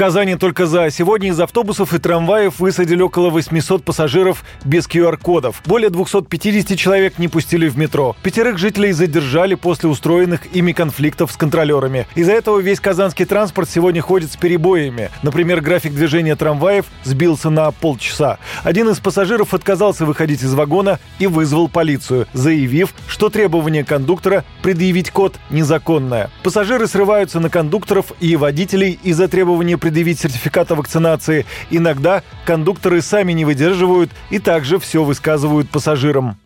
Казани только за сегодня из автобусов и трамваев высадили около 800 пассажиров без QR-кодов. Более 250 человек не пустили в метро. Пятерых жителей задержали после устроенных ими конфликтов с контролерами. Из-за этого весь казанский транспорт сегодня ходит с перебоями. Например, график движения трамваев сбился на полчаса. Один из пассажиров отказался выходить из вагона и вызвал полицию, заявив, что требование кондуктора предъявить код незаконное. Пассажиры срываются на кондукторов и водителей из-за требования предъявить сертификат о вакцинации. Иногда кондукторы сами не выдерживают и также все высказывают пассажирам.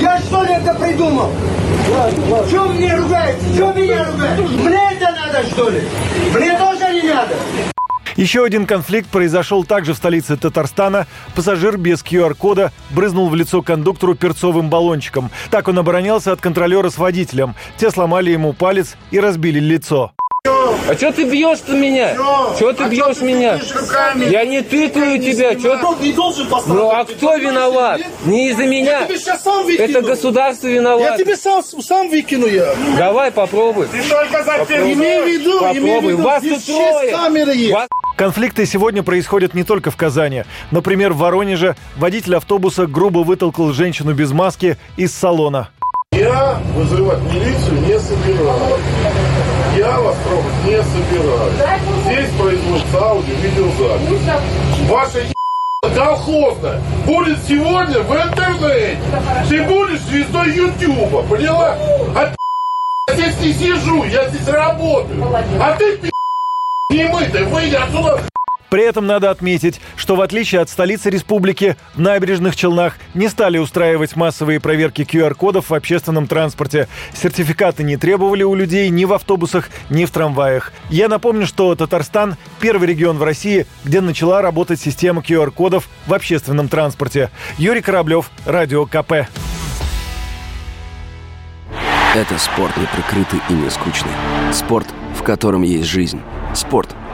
Я что ли это придумал? Че мне ругаете? Че меня ругаете? Мне это надо что ли? Мне тоже не надо. Еще один конфликт произошел также в столице Татарстана. Пассажир без QR-кода брызнул в лицо кондуктору перцовым баллончиком. Так он оборонялся от контролера с водителем. Те сломали ему палец и разбили лицо. А что ты бьешь-то меня? Чего ты бьешь меня? Я не тыкаю тебя. Чё ты- Не должен. Ну а кто виноват? Не из-за меня. Я тебе сейчас сам выкину. Это государство Я виноват. тебе сам, сам выкину я. Давай попробуй. Имей в виду, имей в Попробуй. виду, Вас здесь тут трое. камеры есть. Вас- Конфликты сегодня происходят не только в Казани. Например, в Воронеже водитель автобуса грубо вытолкал женщину без маски из салона. Я вызывать милицию не собираюсь. Трогать не собираюсь. Здесь производится аудио-видеозапись. Ваша е- колхозная будет сегодня в интернете. Ты будешь звездой Ютуба, поняла? А я здесь не сижу, я здесь работаю. А ты пи*** не мытый, выйди отсюда При этом надо отметить, что в отличие от столицы республики, в набережных Челнах не стали устраивать массовые проверки QR-кодов в общественном транспорте. Сертификаты не требовали у людей ни в автобусах, ни в трамваях. Я напомню, что Татарстан – первый регион в России, где начала работать система QR-кодов в общественном транспорте. Юрий Кораблев, Радио КП. Это спорт неприкрытый и не скучный. Спорт, в котором есть жизнь. Спорт,